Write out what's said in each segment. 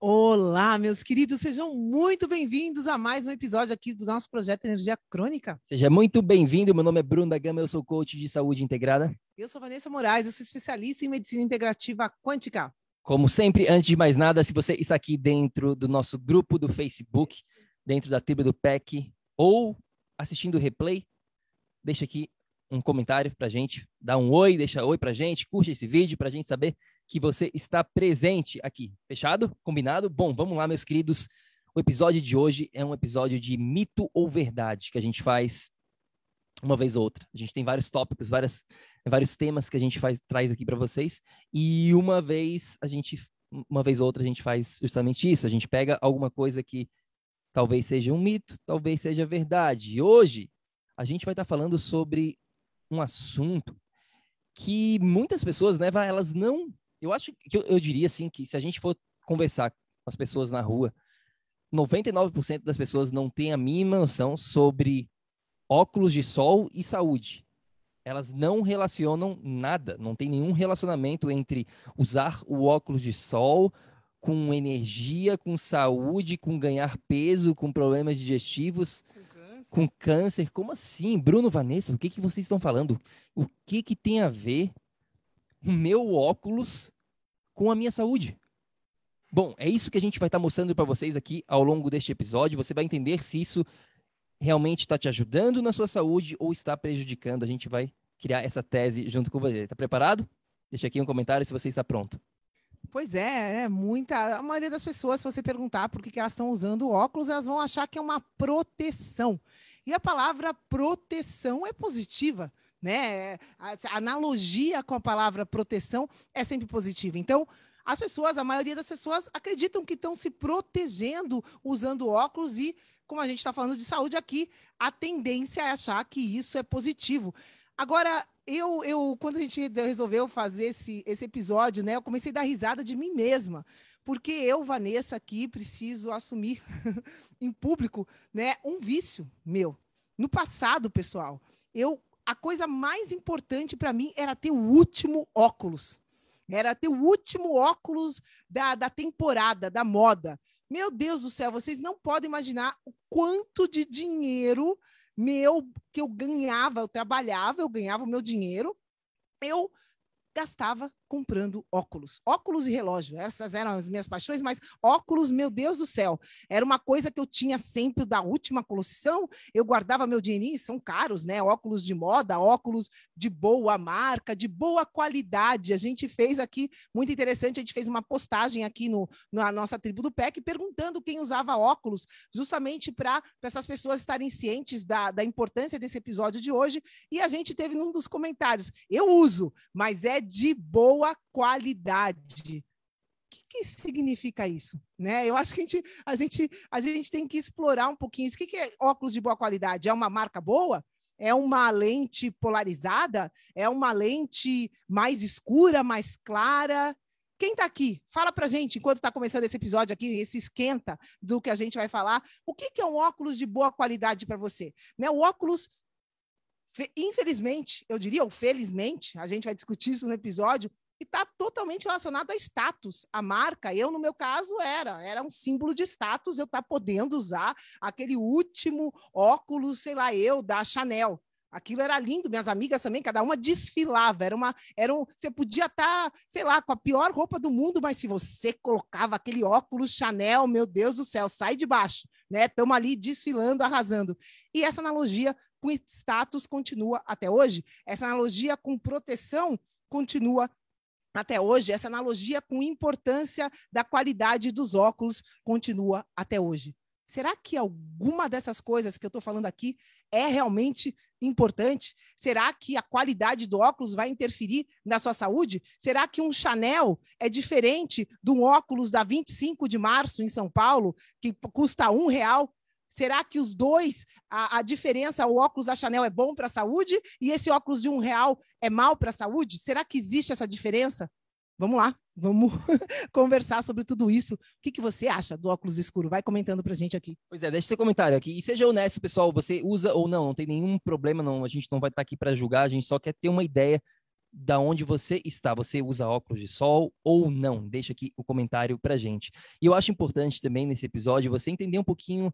Olá, meus queridos, sejam muito bem-vindos a mais um episódio aqui do nosso projeto Energia Crônica. Seja muito bem-vindo, meu nome é Bruno da Gama, eu sou coach de saúde integrada. Eu sou Vanessa Moraes, eu sou especialista em medicina integrativa quântica. Como sempre, antes de mais nada, se você está aqui dentro do nosso grupo do Facebook, dentro da tribo do PEC, ou assistindo o replay, deixa aqui um comentário pra gente, dá um oi, deixa oi pra gente, curte esse vídeo pra gente saber que você está presente aqui. Fechado? Combinado? Bom, vamos lá, meus queridos. O episódio de hoje é um episódio de mito ou verdade que a gente faz uma vez ou outra. A gente tem vários tópicos, várias, vários temas que a gente faz, traz aqui para vocês e uma vez a gente, uma vez ou outra a gente faz justamente isso. A gente pega alguma coisa que talvez seja um mito, talvez seja verdade. E hoje a gente vai estar falando sobre um assunto que muitas pessoas, né, elas não eu acho que eu, eu diria assim que se a gente for conversar com as pessoas na rua, 99% das pessoas não têm a mínima noção sobre óculos de sol e saúde. Elas não relacionam nada, não tem nenhum relacionamento entre usar o óculos de sol com energia, com saúde, com ganhar peso, com problemas digestivos, com câncer. Com câncer. Como assim? Bruno, Vanessa, o que, que vocês estão falando? O que, que tem a ver o meu óculos com a minha saúde. Bom, é isso que a gente vai estar tá mostrando para vocês aqui ao longo deste episódio. Você vai entender se isso realmente está te ajudando na sua saúde ou está prejudicando. A gente vai criar essa tese junto com você. Está preparado? Deixa aqui um comentário se você está pronto. Pois é, é muita. A maioria das pessoas, se você perguntar por que, que elas estão usando óculos, elas vão achar que é uma proteção. E a palavra proteção é positiva né? A, analogia com a palavra proteção é sempre positiva. Então, as pessoas, a maioria das pessoas acreditam que estão se protegendo usando óculos e, como a gente está falando de saúde aqui, a tendência é achar que isso é positivo. Agora, eu, eu quando a gente resolveu fazer esse, esse episódio, né, eu comecei a dar risada de mim mesma, porque eu, Vanessa, aqui preciso assumir em público, né, um vício meu. No passado, pessoal, eu a coisa mais importante para mim era ter o último óculos. Era ter o último óculos da, da temporada, da moda. Meu Deus do céu, vocês não podem imaginar o quanto de dinheiro meu que eu ganhava, eu trabalhava, eu ganhava o meu dinheiro, eu gastava comprando óculos. Óculos e relógio, essas eram as minhas paixões, mas óculos, meu Deus do céu, era uma coisa que eu tinha sempre da última coleção, eu guardava meu dinheirinho, são caros, né? Óculos de moda, óculos de boa marca, de boa qualidade. A gente fez aqui, muito interessante, a gente fez uma postagem aqui no, na nossa tribo do PEC, perguntando quem usava óculos, justamente para essas pessoas estarem cientes da, da importância desse episódio de hoje, e a gente teve num dos comentários, eu uso, mas é de boa boa qualidade. O que, que significa isso? Né? Eu acho que a gente, a, gente, a gente tem que explorar um pouquinho isso. O que, que é óculos de boa qualidade? É uma marca boa? É uma lente polarizada? É uma lente mais escura, mais clara? Quem está aqui? Fala para gente, enquanto está começando esse episódio aqui, esse esquenta do que a gente vai falar. O que, que é um óculos de boa qualidade para você? Né? O óculos infelizmente, eu diria, ou felizmente, a gente vai discutir isso no episódio, e está totalmente relacionado a status. A marca, eu no meu caso era, era um símbolo de status eu estar tá podendo usar aquele último óculos, sei lá, eu da Chanel. Aquilo era lindo, minhas amigas também, cada uma desfilava. Era uma, era um, você podia estar, tá, sei lá, com a pior roupa do mundo, mas se você colocava aquele óculos Chanel, meu Deus do céu, sai de baixo, né? Estamos ali desfilando, arrasando. E essa analogia com status continua até hoje. Essa analogia com proteção continua até hoje. Essa analogia com importância da qualidade dos óculos continua até hoje. Será que alguma dessas coisas que eu estou falando aqui é realmente importante? Será que a qualidade do óculos vai interferir na sua saúde? Será que um Chanel é diferente do óculos da 25 de março em São Paulo, que custa um real? Será que os dois, a, a diferença, o óculos da Chanel é bom para a saúde e esse óculos de um real é mal para a saúde? Será que existe essa diferença? Vamos lá, vamos conversar sobre tudo isso. O que, que você acha do óculos escuro? Vai comentando para a gente aqui. Pois é, deixe seu comentário aqui. E seja honesto, pessoal, você usa ou não, não tem nenhum problema, não. A gente não vai estar aqui para julgar, a gente só quer ter uma ideia da onde você está. Você usa óculos de sol ou não? Deixa aqui o comentário para gente. E eu acho importante também nesse episódio você entender um pouquinho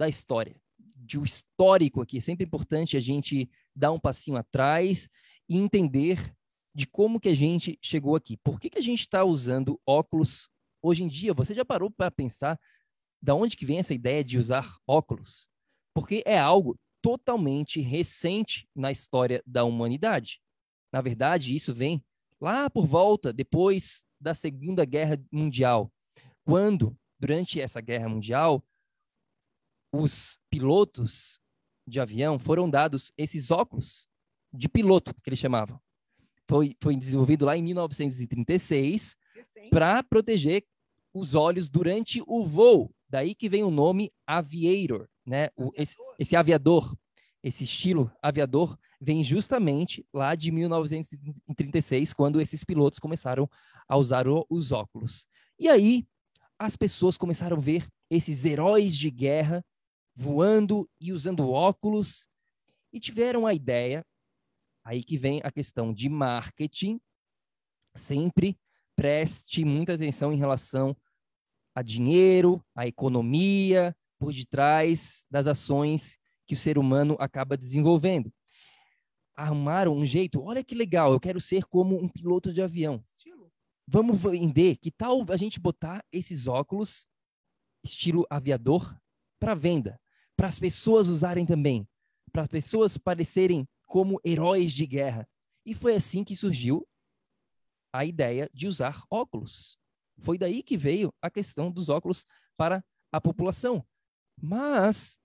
da história, de um histórico aqui. É sempre importante a gente dar um passinho atrás e entender de como que a gente chegou aqui. Por que, que a gente está usando óculos hoje em dia? Você já parou para pensar da onde que vem essa ideia de usar óculos? Porque é algo totalmente recente na história da humanidade. Na verdade, isso vem lá por volta, depois da Segunda Guerra Mundial, quando, durante essa Guerra Mundial, os pilotos de avião foram dados esses óculos de piloto, que eles chamavam foi, foi desenvolvido lá em 1936 para proteger os olhos durante o voo. Daí que vem o nome aviator, né? O, esse, esse aviador, esse estilo aviador vem justamente lá de 1936, quando esses pilotos começaram a usar o, os óculos. E aí as pessoas começaram a ver esses heróis de guerra voando e usando óculos e tiveram a ideia Aí que vem a questão de marketing. Sempre preste muita atenção em relação a dinheiro, a economia, por detrás das ações que o ser humano acaba desenvolvendo. Arrumaram um jeito, olha que legal, eu quero ser como um piloto de avião. Vamos vender, que tal a gente botar esses óculos estilo aviador para venda, para as pessoas usarem também, para as pessoas parecerem como heróis de guerra. E foi assim que surgiu a ideia de usar óculos. Foi daí que veio a questão dos óculos para a população. Mas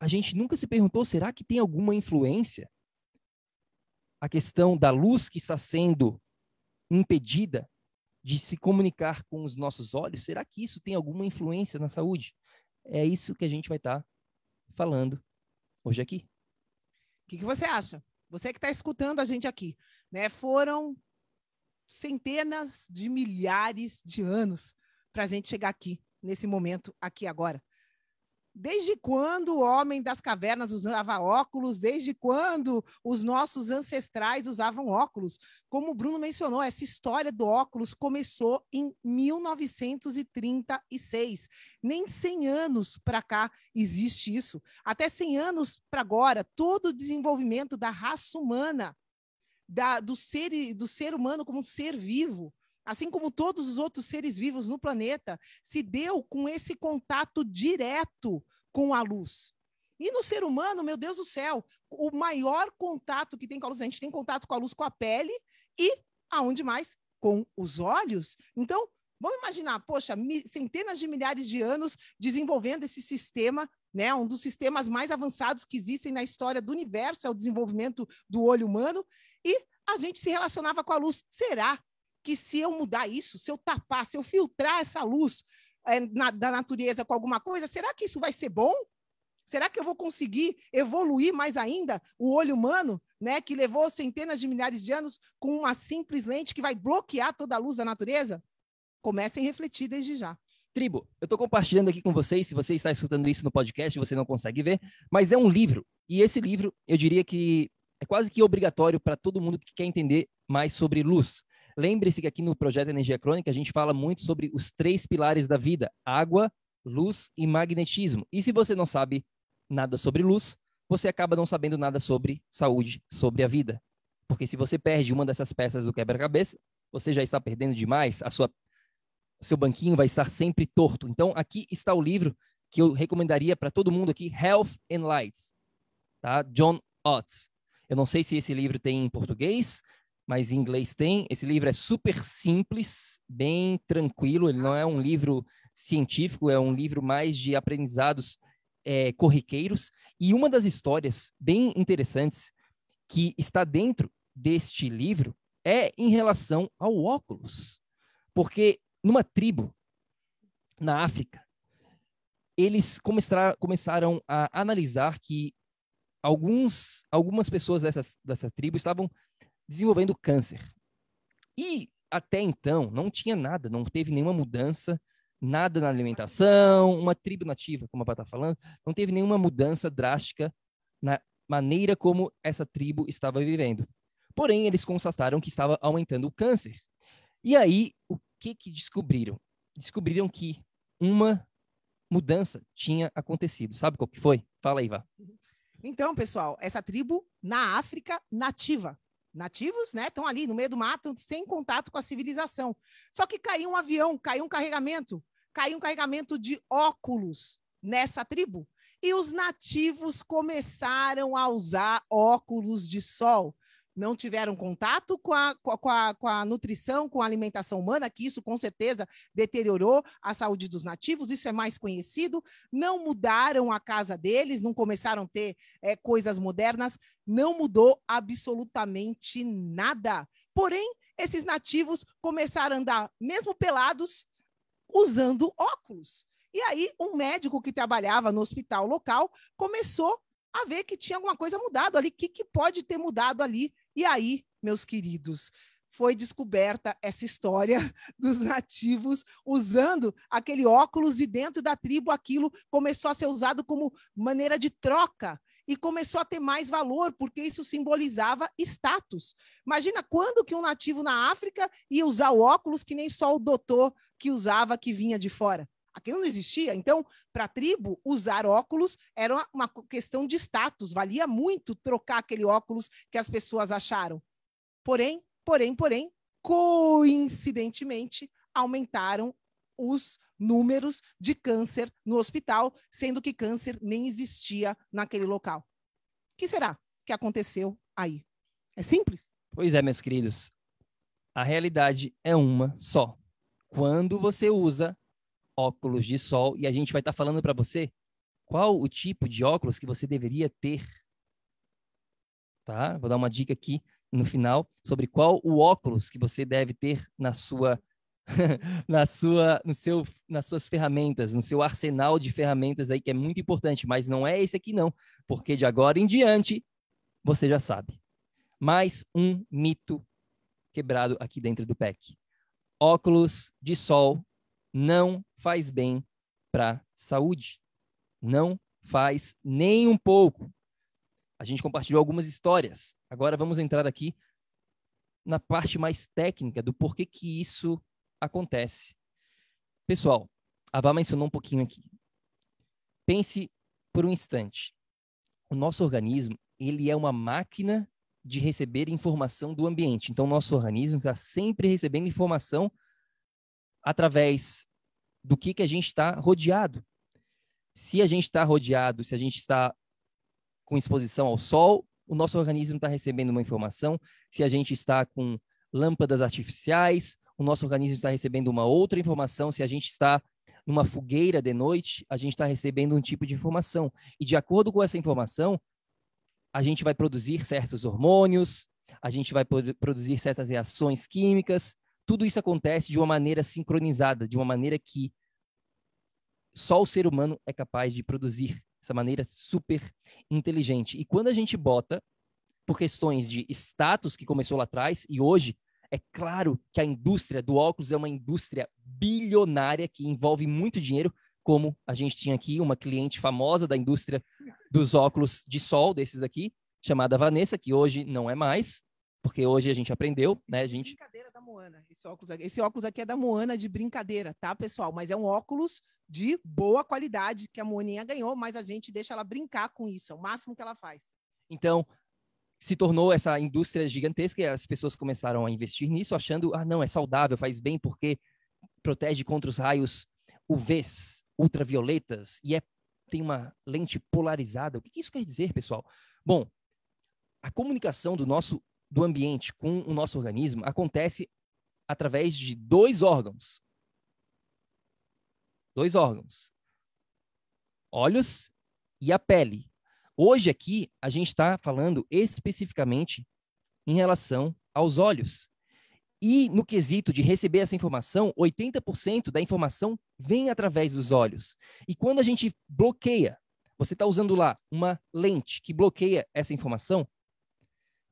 a gente nunca se perguntou: será que tem alguma influência? A questão da luz que está sendo impedida de se comunicar com os nossos olhos, será que isso tem alguma influência na saúde? É isso que a gente vai estar falando hoje aqui. O que, que você acha? Você que está escutando a gente aqui, né? Foram centenas de milhares de anos para a gente chegar aqui, nesse momento, aqui agora. Desde quando o homem das cavernas usava óculos? Desde quando os nossos ancestrais usavam óculos? Como o Bruno mencionou, essa história do óculos começou em 1936. Nem 100 anos para cá existe isso. Até 100 anos para agora, todo o desenvolvimento da raça humana, da, do, ser, do ser humano como ser vivo, assim como todos os outros seres vivos no planeta, se deu com esse contato direto com a luz. E no ser humano, meu Deus do céu, o maior contato que tem com a luz, a gente tem contato com a luz com a pele e, aonde mais? Com os olhos. Então, vamos imaginar, poxa, centenas de milhares de anos desenvolvendo esse sistema, né? Um dos sistemas mais avançados que existem na história do universo é o desenvolvimento do olho humano e a gente se relacionava com a luz. Será que se eu mudar isso, se eu tapar, se eu filtrar essa luz é, na, da natureza com alguma coisa, será que isso vai ser bom? Será que eu vou conseguir evoluir mais ainda o olho humano, né, que levou centenas de milhares de anos com uma simples lente que vai bloquear toda a luz da natureza? Comecem a refletir desde já. Tribo, eu estou compartilhando aqui com vocês, se você está escutando isso no podcast, você não consegue ver, mas é um livro E esse livro, eu diria que é quase que obrigatório para todo mundo que quer entender mais sobre luz. Lembre-se que aqui no projeto Energia Crônica a gente fala muito sobre os três pilares da vida: água, luz e magnetismo. E se você não sabe nada sobre luz, você acaba não sabendo nada sobre saúde, sobre a vida. Porque se você perde uma dessas peças do quebra-cabeça, você já está perdendo demais, a sua seu banquinho vai estar sempre torto. Então aqui está o livro que eu recomendaria para todo mundo aqui, Health and Lights, tá? John Oates. Eu não sei se esse livro tem em português, mas em inglês tem. Esse livro é super simples, bem tranquilo. Ele não é um livro científico, é um livro mais de aprendizados é, corriqueiros. E uma das histórias bem interessantes que está dentro deste livro é em relação ao óculos. Porque numa tribo na África, eles começaram a analisar que alguns, algumas pessoas dessas, dessa tribo estavam desenvolvendo câncer. E até então não tinha nada, não teve nenhuma mudança, nada na alimentação, uma tribo nativa, como a Pá está falando, não teve nenhuma mudança drástica na maneira como essa tribo estava vivendo. Porém, eles constataram que estava aumentando o câncer. E aí, o que que descobriram? Descobriram que uma mudança tinha acontecido. Sabe qual que foi? Fala aí, Vá. Então, pessoal, essa tribo na África nativa. Nativos, né? Estão ali no meio do mato, sem contato com a civilização. Só que caiu um avião, caiu um carregamento, caiu um carregamento de óculos nessa tribo. E os nativos começaram a usar óculos de sol não tiveram contato com a, com, a, com a nutrição, com a alimentação humana, que isso com certeza deteriorou a saúde dos nativos, isso é mais conhecido, não mudaram a casa deles, não começaram a ter é, coisas modernas, não mudou absolutamente nada. Porém, esses nativos começaram a andar, mesmo pelados, usando óculos. E aí, um médico que trabalhava no hospital local começou a ver que tinha alguma coisa mudado ali. O que, que pode ter mudado ali? E aí, meus queridos, foi descoberta essa história dos nativos usando aquele óculos e dentro da tribo aquilo começou a ser usado como maneira de troca e começou a ter mais valor porque isso simbolizava status. Imagina quando que um nativo na África ia usar o óculos que nem só o doutor que usava que vinha de fora. Aquilo não existia. Então, para a tribo, usar óculos era uma questão de status. Valia muito trocar aquele óculos que as pessoas acharam. Porém, porém, porém, coincidentemente, aumentaram os números de câncer no hospital, sendo que câncer nem existia naquele local. O que será que aconteceu aí? É simples? Pois é, meus queridos. A realidade é uma só. Quando você usa óculos de sol e a gente vai estar tá falando para você qual o tipo de óculos que você deveria ter. Tá? Vou dar uma dica aqui no final sobre qual o óculos que você deve ter na sua na sua no seu nas suas ferramentas, no seu arsenal de ferramentas aí que é muito importante, mas não é esse aqui não, porque de agora em diante você já sabe. Mais um mito quebrado aqui dentro do PEC. Óculos de sol não faz bem para a saúde. Não faz nem um pouco. A gente compartilhou algumas histórias. Agora vamos entrar aqui na parte mais técnica do porquê que isso acontece. Pessoal, a Vá mencionou um pouquinho aqui. Pense por um instante. O nosso organismo, ele é uma máquina de receber informação do ambiente. Então, o nosso organismo está sempre recebendo informação através do que, que a gente está rodeado. Se a gente está rodeado, se a gente está com exposição ao sol, o nosso organismo está recebendo uma informação. Se a gente está com lâmpadas artificiais, o nosso organismo está recebendo uma outra informação. Se a gente está numa fogueira de noite, a gente está recebendo um tipo de informação. E de acordo com essa informação, a gente vai produzir certos hormônios, a gente vai produzir certas reações químicas, tudo isso acontece de uma maneira sincronizada, de uma maneira que só o ser humano é capaz de produzir, essa maneira super inteligente. E quando a gente bota, por questões de status que começou lá atrás, e hoje é claro que a indústria do óculos é uma indústria bilionária que envolve muito dinheiro, como a gente tinha aqui uma cliente famosa da indústria dos óculos de sol, desses aqui, chamada Vanessa, que hoje não é mais, porque hoje a gente aprendeu, né? A gente... Brincadeira Moana. Esse óculos, aqui, esse óculos aqui é da Moana de brincadeira, tá, pessoal? Mas é um óculos de boa qualidade que a Moaninha ganhou, mas a gente deixa ela brincar com isso, é o máximo que ela faz. Então, se tornou essa indústria gigantesca e as pessoas começaram a investir nisso, achando, ah, não, é saudável, faz bem porque protege contra os raios UVs, ultravioletas, e é, tem uma lente polarizada. O que isso quer dizer, pessoal? Bom, a comunicação do nosso do ambiente com o nosso organismo acontece através de dois órgãos. Dois órgãos. Olhos e a pele. Hoje aqui a gente está falando especificamente em relação aos olhos. E no quesito de receber essa informação, 80% da informação vem através dos olhos. E quando a gente bloqueia, você está usando lá uma lente que bloqueia essa informação,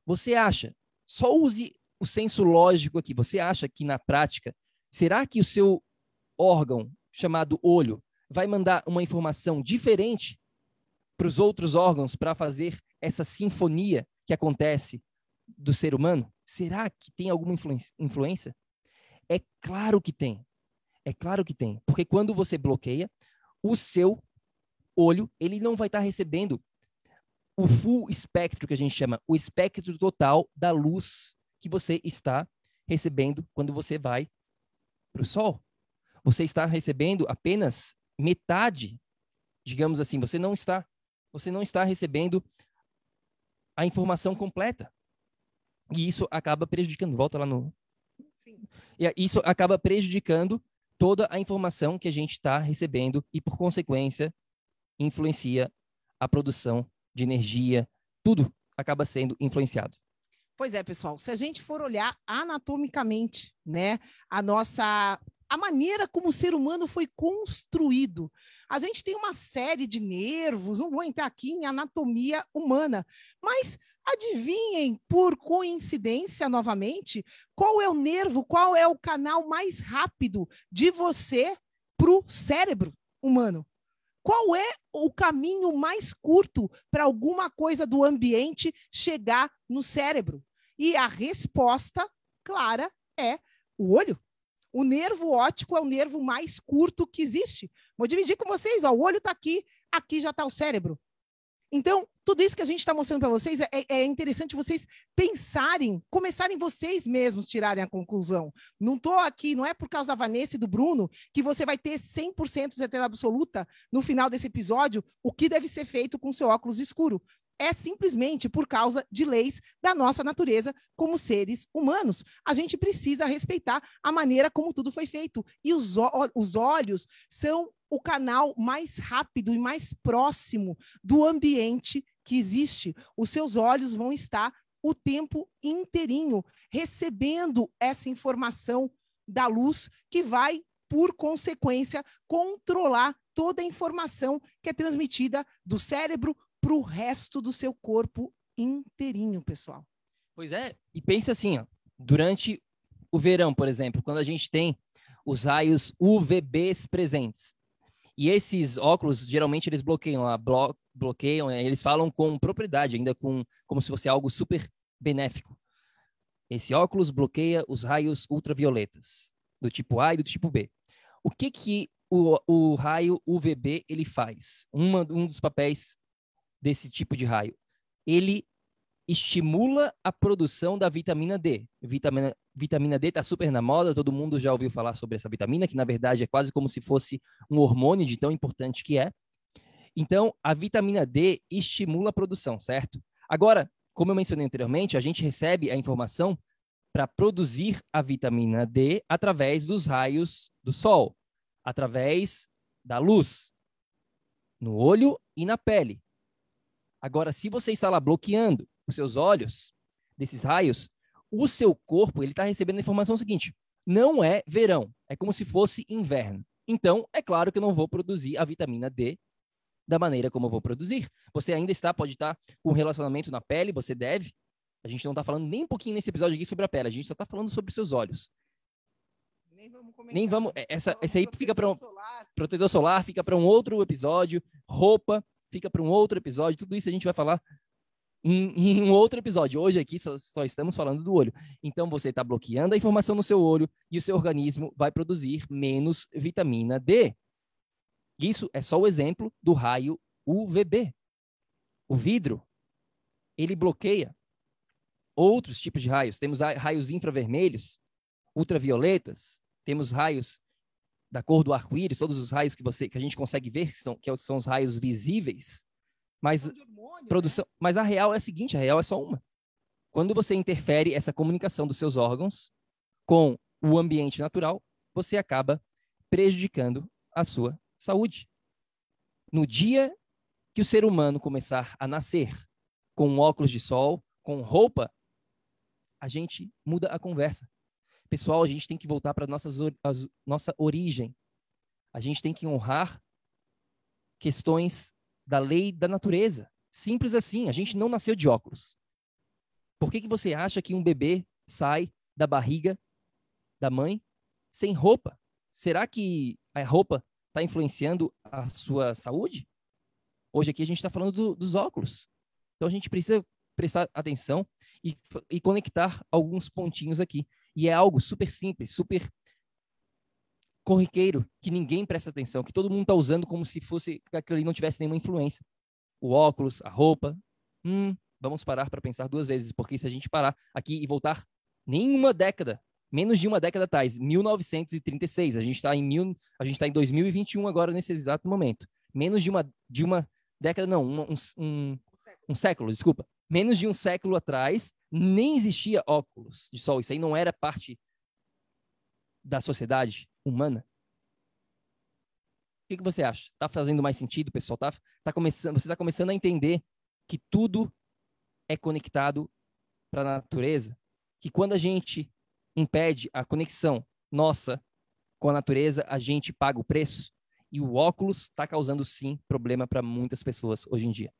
você acha, só use o senso lógico aqui, você acha que na prática, será que o seu órgão chamado olho vai mandar uma informação diferente para os outros órgãos para fazer essa sinfonia que acontece do ser humano? Será que tem alguma influência? É claro que tem. É claro que tem. Porque quando você bloqueia, o seu olho, ele não vai estar tá recebendo o full espectro que a gente chama, o espectro total da luz que você está recebendo quando você vai para o sol. Você está recebendo apenas metade, digamos assim, você não está você não está recebendo a informação completa. E isso acaba prejudicando, volta lá no Sim. E isso acaba prejudicando toda a informação que a gente está recebendo e por consequência influencia a produção de energia, tudo acaba sendo influenciado. Pois é, pessoal, se a gente for olhar anatomicamente, né, a nossa a maneira como o ser humano foi construído. A gente tem uma série de nervos, não vou entrar aqui em anatomia humana, mas adivinhem, por coincidência novamente, qual é o nervo, qual é o canal mais rápido de você para o cérebro humano? Qual é o caminho mais curto para alguma coisa do ambiente chegar no cérebro? E a resposta clara é o olho. O nervo óptico é o nervo mais curto que existe. Vou dividir com vocês, ó, o olho está aqui, aqui já está o cérebro. Então, tudo isso que a gente está mostrando para vocês é, é, interessante vocês pensarem, começarem vocês mesmos tirarem a conclusão. Não estou aqui, não é por causa da Vanessa e do Bruno que você vai ter 100% de certeza absoluta no final desse episódio o que deve ser feito com seu óculos escuro. É simplesmente por causa de leis da nossa natureza como seres humanos. A gente precisa respeitar a maneira como tudo foi feito. E os, os olhos são o canal mais rápido e mais próximo do ambiente que existe. Os seus olhos vão estar o tempo inteirinho recebendo essa informação da luz que vai, por consequência, controlar toda a informação que é transmitida do cérebro para o resto do seu corpo inteirinho, pessoal. Pois é, e pense assim, ó, durante o verão, por exemplo, quando a gente tem os raios UVBs presentes, e esses óculos, geralmente, eles bloqueiam, a blo bloqueiam, é, eles falam com propriedade, ainda com como se fosse algo super benéfico. Esse óculos bloqueia os raios ultravioletas, do tipo A e do tipo B. O que que o, o raio UVB ele faz? Uma, um dos papéis desse tipo de raio. Ele estimula a produção da vitamina D. Vitamina, vitamina D está super na moda, todo mundo já ouviu falar sobre essa vitamina, que na verdade é quase como se fosse um hormônio de tão importante que é. Então, a vitamina D estimula a produção, certo? Agora, como eu mencionei anteriormente, a gente recebe a informação para produzir a vitamina D através dos raios do sol, através da luz, no olho e na pele. Agora, se você está lá bloqueando os seus olhos desses raios, o seu corpo ele está recebendo a informação seguinte: não é verão, é como se fosse inverno. Então, é claro que eu não vou produzir a vitamina D da maneira como eu vou produzir. Você ainda está, pode estar com relacionamento na pele, você deve. A gente não está falando nem um pouquinho nesse episódio aqui sobre a pele, a gente só está falando sobre seus olhos. Nem vamos comentar. Nem vamos. É, essa, esse aí fica para um solar. protetor solar, fica para um outro episódio. Roupa fica para um outro episódio. Tudo isso a gente vai falar em, em um outro episódio. Hoje aqui só, só estamos falando do olho. Então você está bloqueando a informação no seu olho e o seu organismo vai produzir menos vitamina D. Isso é só o exemplo do raio UVB. O vidro, ele bloqueia outros tipos de raios. Temos raios infravermelhos, ultravioletas, temos raios da cor do arco-íris, todos os raios que você que a gente consegue ver, que são, que são os raios visíveis. Mas hormônio, né? produção, né? mas a real é a seguinte, a real é só uma. Quando você interfere essa comunicação dos seus órgãos com o ambiente natural, você acaba prejudicando a sua saúde. No dia que o ser humano começar a nascer com óculos de sol, com roupa, a gente muda a conversa. Pessoal, a gente tem que voltar para nossa nossa origem. A gente tem que honrar questões da lei da natureza. Simples assim. A gente não nasceu de óculos. Por que, que você acha que um bebê sai da barriga da mãe sem roupa? Será que a roupa está influenciando a sua saúde? Hoje aqui a gente está falando do, dos óculos. Então a gente precisa prestar atenção e, e conectar alguns pontinhos aqui. E é algo super simples, super corriqueiro, que ninguém presta atenção, que todo mundo está usando como se fosse que aquilo ali não tivesse nenhuma influência. O óculos, a roupa. Hum, vamos parar para pensar duas vezes, porque se a gente parar aqui e voltar nenhuma década, menos de uma década atrás, 1936, a gente está em mil, a gente está em 2021 agora nesse exato momento. Menos de uma de uma década, não, um, um, um século, desculpa. Menos de um século atrás, nem existia óculos de sol. Isso aí não era parte da sociedade humana. O que, que você acha? Está fazendo mais sentido, pessoal? Tá, tá começando, você está começando a entender que tudo é conectado para a natureza? Que quando a gente impede a conexão nossa com a natureza, a gente paga o preço? E o óculos está causando, sim, problema para muitas pessoas hoje em dia.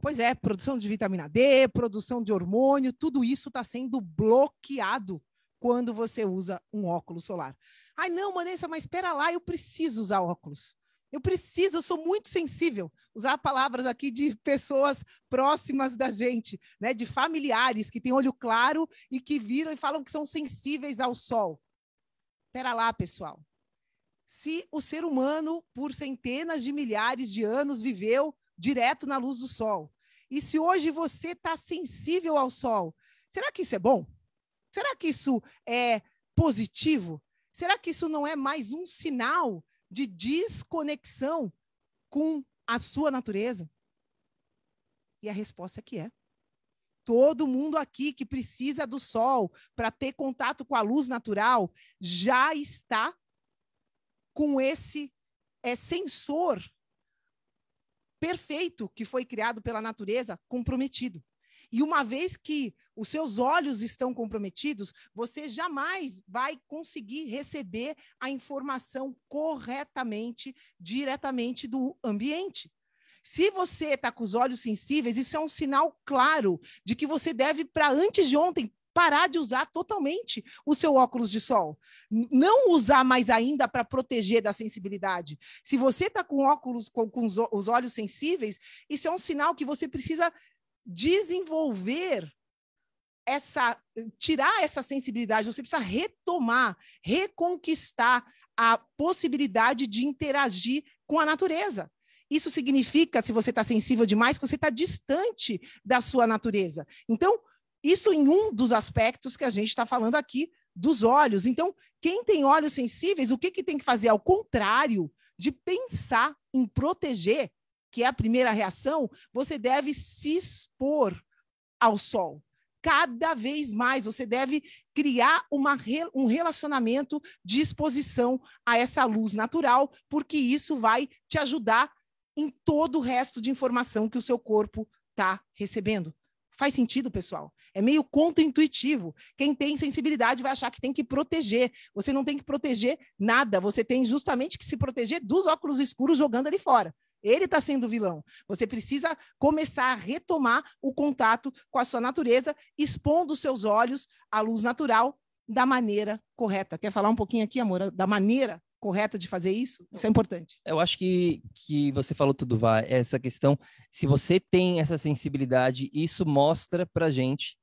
Pois é, produção de vitamina D, produção de hormônio, tudo isso está sendo bloqueado quando você usa um óculos solar. Ai, não, Vanessa, mas espera lá, eu preciso usar óculos. Eu preciso, eu sou muito sensível. Usar palavras aqui de pessoas próximas da gente, né? De familiares que têm olho claro e que viram e falam que são sensíveis ao sol. Espera lá, pessoal se o ser humano, por centenas de milhares de anos, viveu direto na luz do sol. E se hoje você está sensível ao sol, será que isso é bom? Será que isso é positivo? Será que isso não é mais um sinal de desconexão com a sua natureza? E a resposta é que é. Todo mundo aqui que precisa do sol para ter contato com a luz natural já está com esse é, sensor perfeito que foi criado pela natureza comprometido. E uma vez que os seus olhos estão comprometidos, você jamais vai conseguir receber a informação corretamente, diretamente do ambiente. Se você está com os olhos sensíveis, isso é um sinal claro de que você deve, para antes de ontem, parar de usar totalmente o seu óculos de sol. Não usar mais ainda para proteger da sensibilidade. Se você está com óculos com, com os, os olhos sensíveis, isso é um sinal que você precisa desenvolver essa tirar essa sensibilidade, você precisa retomar, reconquistar a possibilidade de interagir com a natureza. Isso significa, se você está sensível demais, que você está distante da sua natureza. Então, isso em um dos aspectos que a gente está falando aqui dos olhos. Então, quem tem olhos sensíveis, o que, que tem que fazer? Ao contrário de pensar em proteger, que é a primeira reação, você deve se expor ao sol. Cada vez mais você deve criar uma, um relacionamento de exposição a essa luz natural, porque isso vai te ajudar em todo o resto de informação que o seu corpo está recebendo. Faz sentido, pessoal? É meio contra-intuitivo. Quem tem sensibilidade vai achar que tem que proteger. Você não tem que proteger nada. Você tem justamente que se proteger dos óculos escuros jogando ali fora. Ele está sendo vilão. Você precisa começar a retomar o contato com a sua natureza, expondo seus olhos à luz natural da maneira correta. Quer falar um pouquinho aqui, amor, da maneira correta de fazer isso? Isso é importante. Eu acho que, que você falou tudo, Vá. Essa questão, se você tem essa sensibilidade, isso mostra pra gente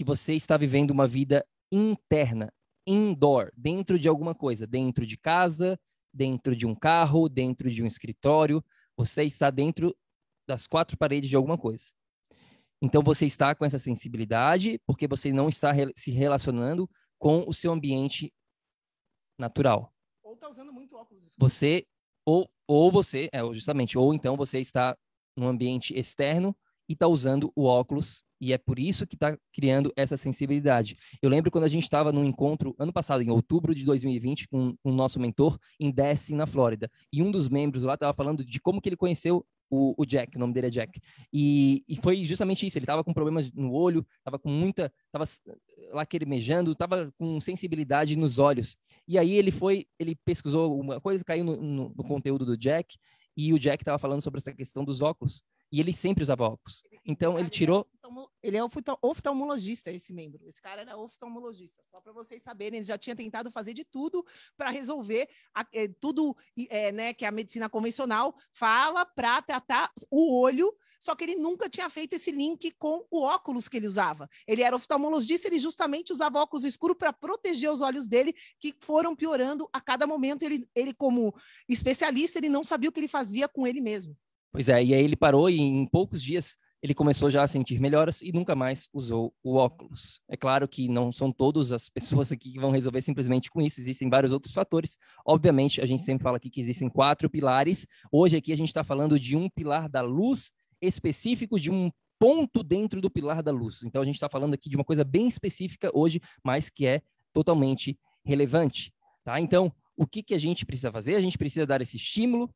que você está vivendo uma vida interna, indoor, dentro de alguma coisa, dentro de casa, dentro de um carro, dentro de um escritório, você está dentro das quatro paredes de alguma coisa. Então você está com essa sensibilidade porque você não está se relacionando com o seu ambiente natural. Ou está usando muito óculos. Você ou ou você, é justamente, ou então você está num ambiente externo e está usando o óculos e é por isso que está criando essa sensibilidade. Eu lembro quando a gente estava num encontro ano passado, em outubro de 2020, com o nosso mentor em Destin, na Flórida. E um dos membros lá estava falando de como que ele conheceu o, o, Jack, o nome dele é Jack. E, e foi justamente isso, ele estava com problemas no olho, estava com muita, estava lacrimejando, estava com sensibilidade nos olhos. E aí ele foi, ele pesquisou uma coisa, caiu no, no, no conteúdo do Jack, e o Jack estava falando sobre essa questão dos óculos. E ele sempre usava óculos. Então ele tirou. Ele é oftalmologista, esse membro. Esse cara era oftalmologista. Só para vocês saberem, ele já tinha tentado fazer de tudo para resolver a, é, tudo é, né, que a medicina convencional fala para tratar o olho. Só que ele nunca tinha feito esse link com o óculos que ele usava. Ele era oftalmologista, ele justamente usava óculos escuros para proteger os olhos dele, que foram piorando a cada momento. Ele, ele, como especialista, ele não sabia o que ele fazia com ele mesmo. Pois é, e aí ele parou e em poucos dias ele começou já a sentir melhoras e nunca mais usou o óculos. É claro que não são todas as pessoas aqui que vão resolver simplesmente com isso, existem vários outros fatores. Obviamente, a gente sempre fala aqui que existem quatro pilares. Hoje aqui a gente está falando de um pilar da luz específico, de um ponto dentro do pilar da luz. Então a gente está falando aqui de uma coisa bem específica hoje, mas que é totalmente relevante. Tá? Então, o que, que a gente precisa fazer? A gente precisa dar esse estímulo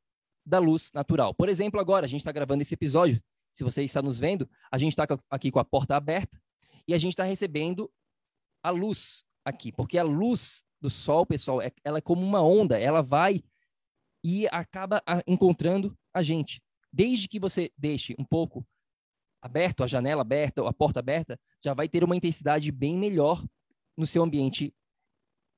da luz natural. Por exemplo, agora a gente está gravando esse episódio. Se você está nos vendo, a gente está aqui com a porta aberta e a gente está recebendo a luz aqui, porque a luz do sol, pessoal, é, ela é como uma onda, ela vai e acaba encontrando a gente. Desde que você deixe um pouco aberto, a janela aberta, a porta aberta, já vai ter uma intensidade bem melhor no seu ambiente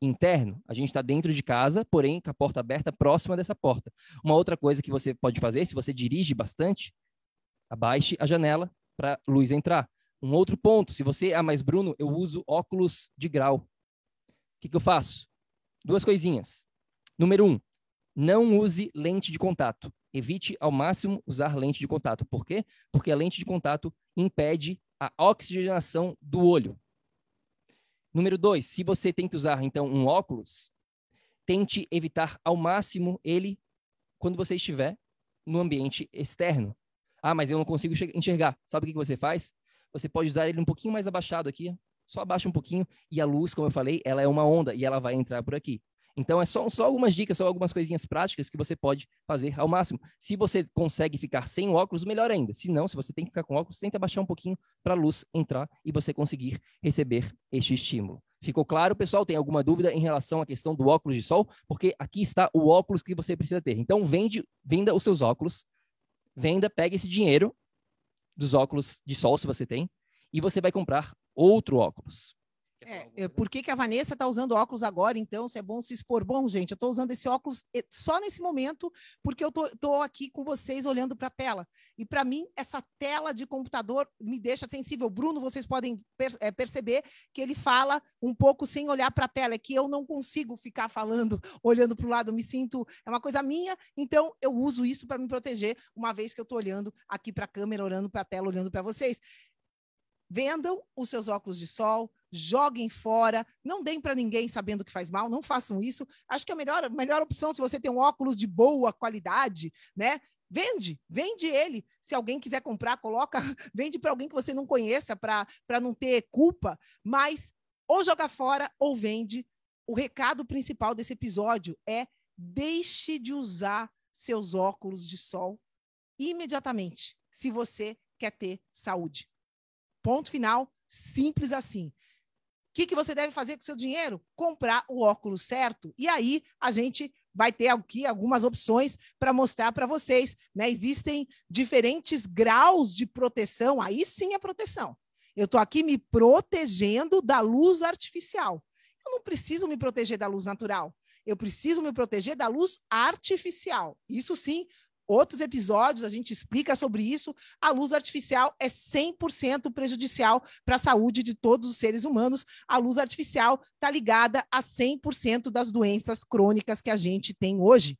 interno. A gente está dentro de casa, porém com a porta aberta próxima dessa porta. Uma outra coisa que você pode fazer, se você dirige bastante, abaixe a janela para luz entrar. Um outro ponto, se você, ah, mas Bruno, eu uso óculos de grau. O que, que eu faço? Duas coisinhas. Número um, não use lente de contato. Evite ao máximo usar lente de contato. Por quê? Porque a lente de contato impede a oxigenação do olho. Número dois, se você tem que usar, então, um óculos, tente evitar ao máximo ele quando você estiver no ambiente externo. Ah, mas eu não consigo enxergar. Sabe o que você faz? Você pode usar ele um pouquinho mais abaixado aqui, só abaixa um pouquinho, e a luz, como eu falei, ela é uma onda e ela vai entrar por aqui. Então, é só, só algumas dicas, só algumas coisinhas práticas que você pode fazer ao máximo. Se você consegue ficar sem óculos, melhor ainda. Se não, se você tem que ficar com óculos, tenta baixar um pouquinho para a luz entrar e você conseguir receber este estímulo. Ficou claro, pessoal? Tem alguma dúvida em relação à questão do óculos de sol? Porque aqui está o óculos que você precisa ter. Então, vende, venda os seus óculos, venda, pega esse dinheiro dos óculos de sol, se você tem, e você vai comprar outro óculos. É, é, por que, que a Vanessa está usando óculos agora, então? Se é bom se expor. Bom, gente, eu estou usando esse óculos eh, só nesse momento, porque eu estou aqui com vocês olhando para a tela. E para mim, essa tela de computador me deixa sensível. Bruno, vocês podem per é, perceber que ele fala um pouco sem olhar para a tela. É que eu não consigo ficar falando, olhando para o lado. Eu me sinto. É uma coisa minha, então eu uso isso para me proteger, uma vez que eu estou olhando aqui para a câmera, olhando para a tela, olhando para vocês. Vendam os seus óculos de sol, joguem fora, não deem para ninguém sabendo que faz mal, não façam isso. Acho que a melhor, melhor opção, se você tem um óculos de boa qualidade, né? Vende, vende ele. Se alguém quiser comprar, coloca, vende para alguém que você não conheça, para não ter culpa, mas ou joga fora ou vende. O recado principal desse episódio é deixe de usar seus óculos de sol imediatamente, se você quer ter saúde. Ponto final, simples assim. O que, que você deve fazer com seu dinheiro? Comprar o óculos certo. E aí a gente vai ter aqui algumas opções para mostrar para vocês. Né? Existem diferentes graus de proteção. Aí sim é proteção. Eu estou aqui me protegendo da luz artificial. eu não preciso me proteger da luz natural. Eu preciso me proteger da luz artificial. Isso sim, outros episódios a gente explica sobre isso. A luz artificial é 100% prejudicial para a saúde de todos os seres humanos. A luz artificial está ligada a 100% das doenças crônicas que a gente tem hoje.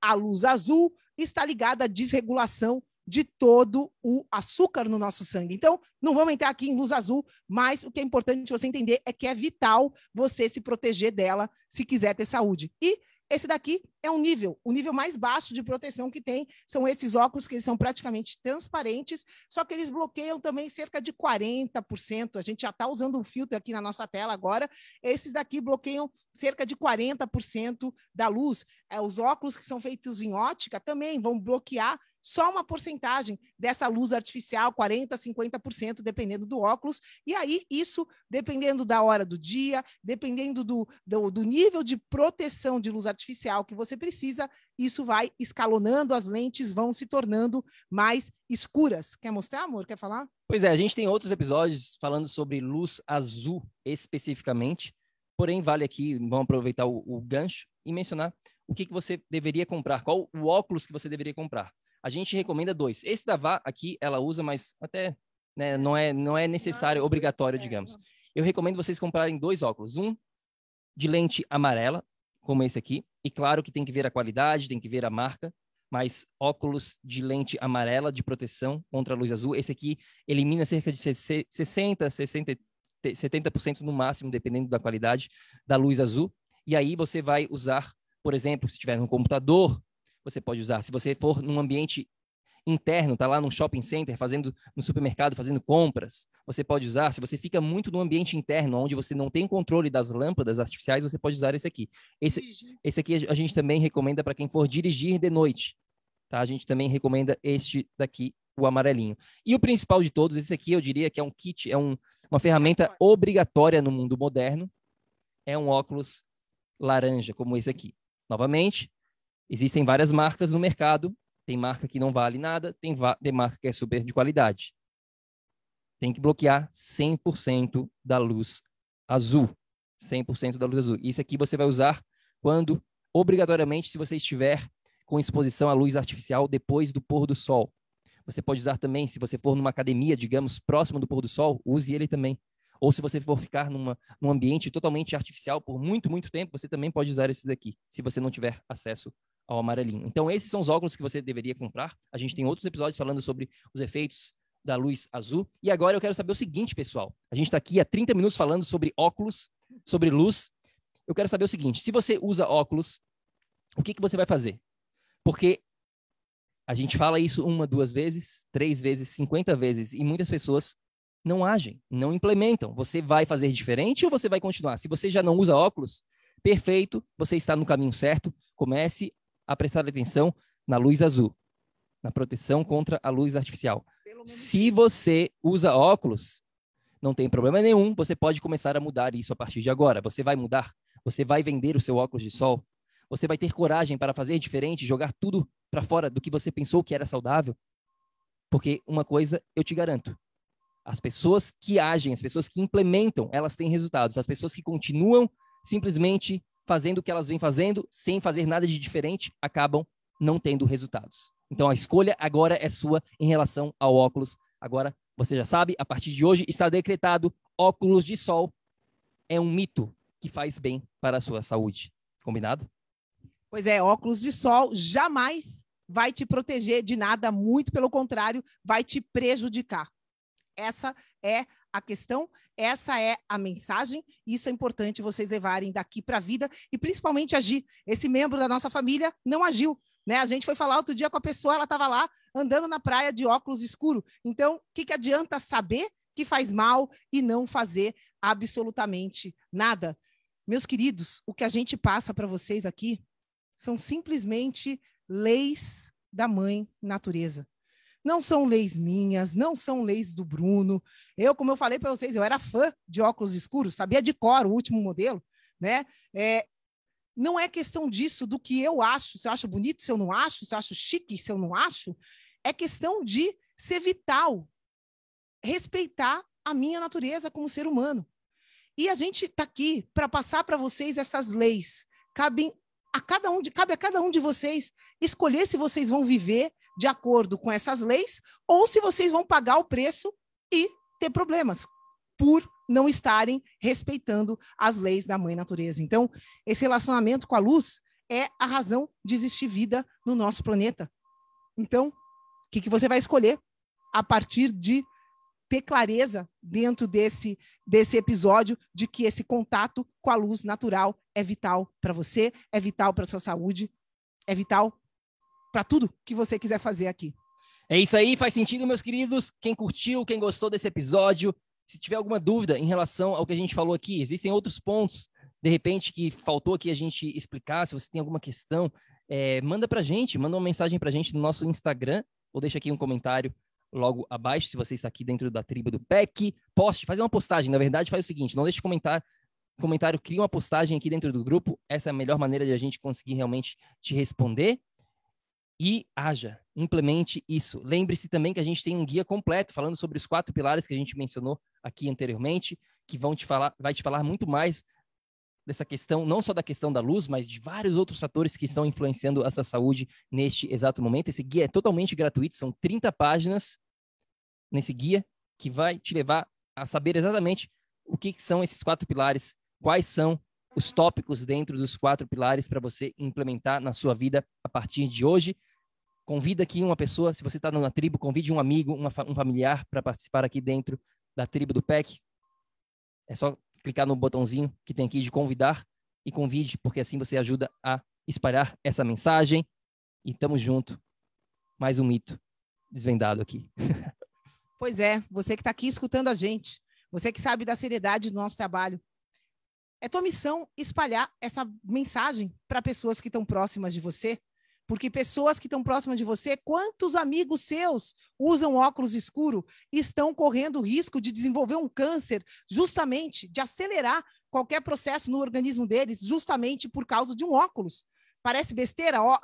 A luz azul está ligada à desregulação de todo o açúcar no nosso sangue. Então, não vamos entrar aqui em luz azul, mas o que é importante você entender é que é vital você se proteger dela se quiser ter saúde. E esse daqui é um nível, o nível mais baixo de proteção que tem são esses óculos que são praticamente transparentes, só que eles bloqueiam também cerca de 40%. A gente já está usando um filtro aqui na nossa tela agora. Esses daqui bloqueiam cerca de 40% da luz. É, os óculos que são feitos em ótica também vão bloquear só uma porcentagem dessa luz artificial, 40%, 50%, dependendo do óculos. E aí, isso, dependendo da hora do dia, dependendo do, do, do nível de proteção de luz artificial que você precisa, isso vai escalonando, as lentes vão se tornando mais escuras. Quer mostrar, amor? Quer falar? Pois é, a gente tem outros episódios falando sobre luz azul especificamente. Porém, vale aqui, vamos aproveitar o, o gancho e mencionar o que, que você deveria comprar, qual o óculos que você deveria comprar a gente recomenda dois. Esse da VA aqui, ela usa, mas até né, não, é, não é necessário, não, obrigatório, é, digamos. Eu recomendo vocês comprarem dois óculos. Um de lente amarela, como esse aqui. E claro que tem que ver a qualidade, tem que ver a marca. Mas óculos de lente amarela de proteção contra a luz azul. Esse aqui elimina cerca de 60, 60, 70% no máximo, dependendo da qualidade da luz azul. E aí você vai usar, por exemplo, se tiver no computador, você pode usar. Se você for num ambiente interno, tá lá num shopping center, fazendo no supermercado, fazendo compras, você pode usar. Se você fica muito no ambiente interno, onde você não tem controle das lâmpadas artificiais, você pode usar esse aqui. Esse, esse aqui a gente também recomenda para quem for dirigir de noite. Tá? A gente também recomenda este daqui, o amarelinho. E o principal de todos, esse aqui eu diria que é um kit, é um, uma ferramenta obrigatória no mundo moderno. É um óculos laranja, como esse aqui. Novamente, Existem várias marcas no mercado. Tem marca que não vale nada, tem, tem marca que é super de qualidade. Tem que bloquear 100% da luz azul. 100% da luz azul. Isso aqui você vai usar quando, obrigatoriamente, se você estiver com exposição à luz artificial depois do pôr do sol. Você pode usar também, se você for numa academia, digamos, próximo do pôr do sol, use ele também. Ou se você for ficar numa, num ambiente totalmente artificial por muito, muito tempo, você também pode usar esses daqui, se você não tiver acesso ao amarelinho. Então, esses são os óculos que você deveria comprar. A gente tem outros episódios falando sobre os efeitos da luz azul. E agora eu quero saber o seguinte, pessoal. A gente está aqui há 30 minutos falando sobre óculos, sobre luz. Eu quero saber o seguinte: se você usa óculos, o que, que você vai fazer? Porque a gente fala isso uma, duas vezes, três vezes, cinquenta vezes, e muitas pessoas não agem, não implementam. Você vai fazer diferente ou você vai continuar? Se você já não usa óculos, perfeito, você está no caminho certo. Comece a prestar atenção na luz azul, na proteção contra a luz artificial. Se você usa óculos, não tem problema nenhum, você pode começar a mudar isso a partir de agora. Você vai mudar, você vai vender o seu óculos de sol, você vai ter coragem para fazer diferente, jogar tudo para fora do que você pensou que era saudável. Porque uma coisa eu te garanto: as pessoas que agem, as pessoas que implementam, elas têm resultados. As pessoas que continuam simplesmente fazendo o que elas vêm fazendo, sem fazer nada de diferente, acabam não tendo resultados. Então a escolha agora é sua em relação ao óculos. Agora você já sabe, a partir de hoje está decretado: óculos de sol é um mito que faz bem para a sua saúde. Combinado? Pois é, óculos de sol jamais vai te proteger de nada, muito pelo contrário, vai te prejudicar. Essa é a questão, essa é a mensagem, isso é importante vocês levarem daqui para a vida e principalmente agir. Esse membro da nossa família não agiu. Né? A gente foi falar outro dia com a pessoa, ela estava lá andando na praia de óculos escuro. Então, o que, que adianta saber que faz mal e não fazer absolutamente nada? Meus queridos, o que a gente passa para vocês aqui são simplesmente leis da mãe natureza. Não são leis minhas, não são leis do Bruno. Eu, como eu falei para vocês, eu era fã de óculos escuros, sabia de cor o último modelo, né? É, não é questão disso, do que eu acho, se eu acho bonito, se eu não acho, se eu acho chique, se eu não acho. É questão de ser vital, respeitar a minha natureza como ser humano. E a gente está aqui para passar para vocês essas leis. Cabem a cada um de, cabe a cada um de vocês escolher se vocês vão viver de acordo com essas leis ou se vocês vão pagar o preço e ter problemas por não estarem respeitando as leis da mãe natureza. Então, esse relacionamento com a luz é a razão de existir vida no nosso planeta. Então, o que, que você vai escolher a partir de ter clareza dentro desse, desse episódio de que esse contato com a luz natural é vital para você, é vital para sua saúde, é vital para tudo que você quiser fazer aqui. É isso aí, faz sentido, meus queridos. Quem curtiu, quem gostou desse episódio, se tiver alguma dúvida em relação ao que a gente falou aqui, existem outros pontos, de repente, que faltou aqui a gente explicar. Se você tem alguma questão, é, manda para a gente, manda uma mensagem para a gente no nosso Instagram, ou deixa aqui um comentário logo abaixo, se você está aqui dentro da tribo do PEC. Poste, faz uma postagem. Na verdade, faz o seguinte: não deixe de comentar. Comentário, cria uma postagem aqui dentro do grupo. Essa é a melhor maneira de a gente conseguir realmente te responder. E haja, implemente isso. Lembre-se também que a gente tem um guia completo falando sobre os quatro pilares que a gente mencionou aqui anteriormente, que vão te falar, vai te falar muito mais dessa questão, não só da questão da luz, mas de vários outros fatores que estão influenciando a sua saúde neste exato momento. Esse guia é totalmente gratuito, são 30 páginas nesse guia que vai te levar a saber exatamente o que são esses quatro pilares, quais são os tópicos dentro dos quatro pilares para você implementar na sua vida a partir de hoje. Convida aqui uma pessoa, se você está na tribo, convide um amigo, uma, um familiar para participar aqui dentro da tribo do PEC. É só clicar no botãozinho que tem aqui de convidar e convide, porque assim você ajuda a espalhar essa mensagem. E tamo junto. Mais um mito desvendado aqui. Pois é, você que está aqui escutando a gente, você que sabe da seriedade do nosso trabalho. É tua missão espalhar essa mensagem para pessoas que estão próximas de você, porque pessoas que estão próximas de você, quantos amigos seus usam óculos escuro e estão correndo risco de desenvolver um câncer, justamente de acelerar qualquer processo no organismo deles, justamente por causa de um óculos? Parece besteira, ó,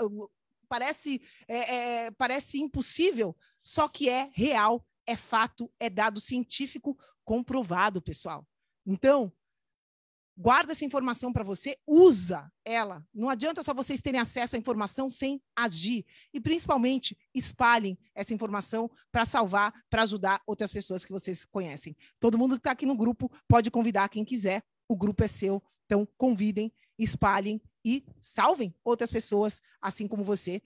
parece, é, é, parece impossível, só que é real é fato, é dado científico comprovado, pessoal. Então, guarda essa informação para você, usa ela. Não adianta só vocês terem acesso à informação sem agir. E, principalmente, espalhem essa informação para salvar, para ajudar outras pessoas que vocês conhecem. Todo mundo que está aqui no grupo pode convidar quem quiser, o grupo é seu. Então, convidem, espalhem e salvem outras pessoas, assim como você,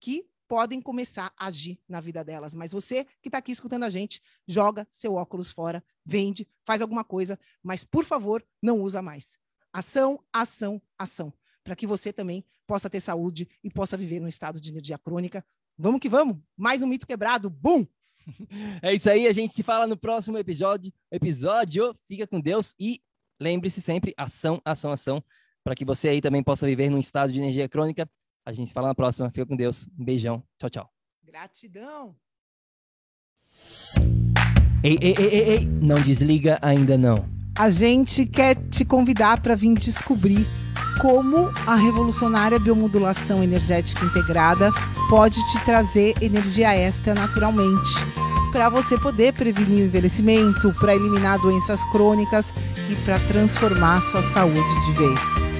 que podem começar a agir na vida delas. Mas você que está aqui escutando a gente, joga seu óculos fora, vende, faz alguma coisa, mas por favor, não usa mais. Ação, ação, ação. Para que você também possa ter saúde e possa viver num estado de energia crônica. Vamos que vamos! Mais um mito quebrado. Bum! É isso aí, a gente se fala no próximo episódio. Episódio, fica com Deus e lembre-se sempre: ação, ação, ação, para que você aí também possa viver num estado de energia crônica a gente se fala na próxima. Fica com Deus. Um beijão. Tchau, tchau. Gratidão. Ei, ei, ei, ei, ei. Não desliga ainda não. A gente quer te convidar para vir descobrir como a revolucionária biomodulação energética integrada pode te trazer energia extra naturalmente, para você poder prevenir o envelhecimento, para eliminar doenças crônicas e para transformar sua saúde de vez.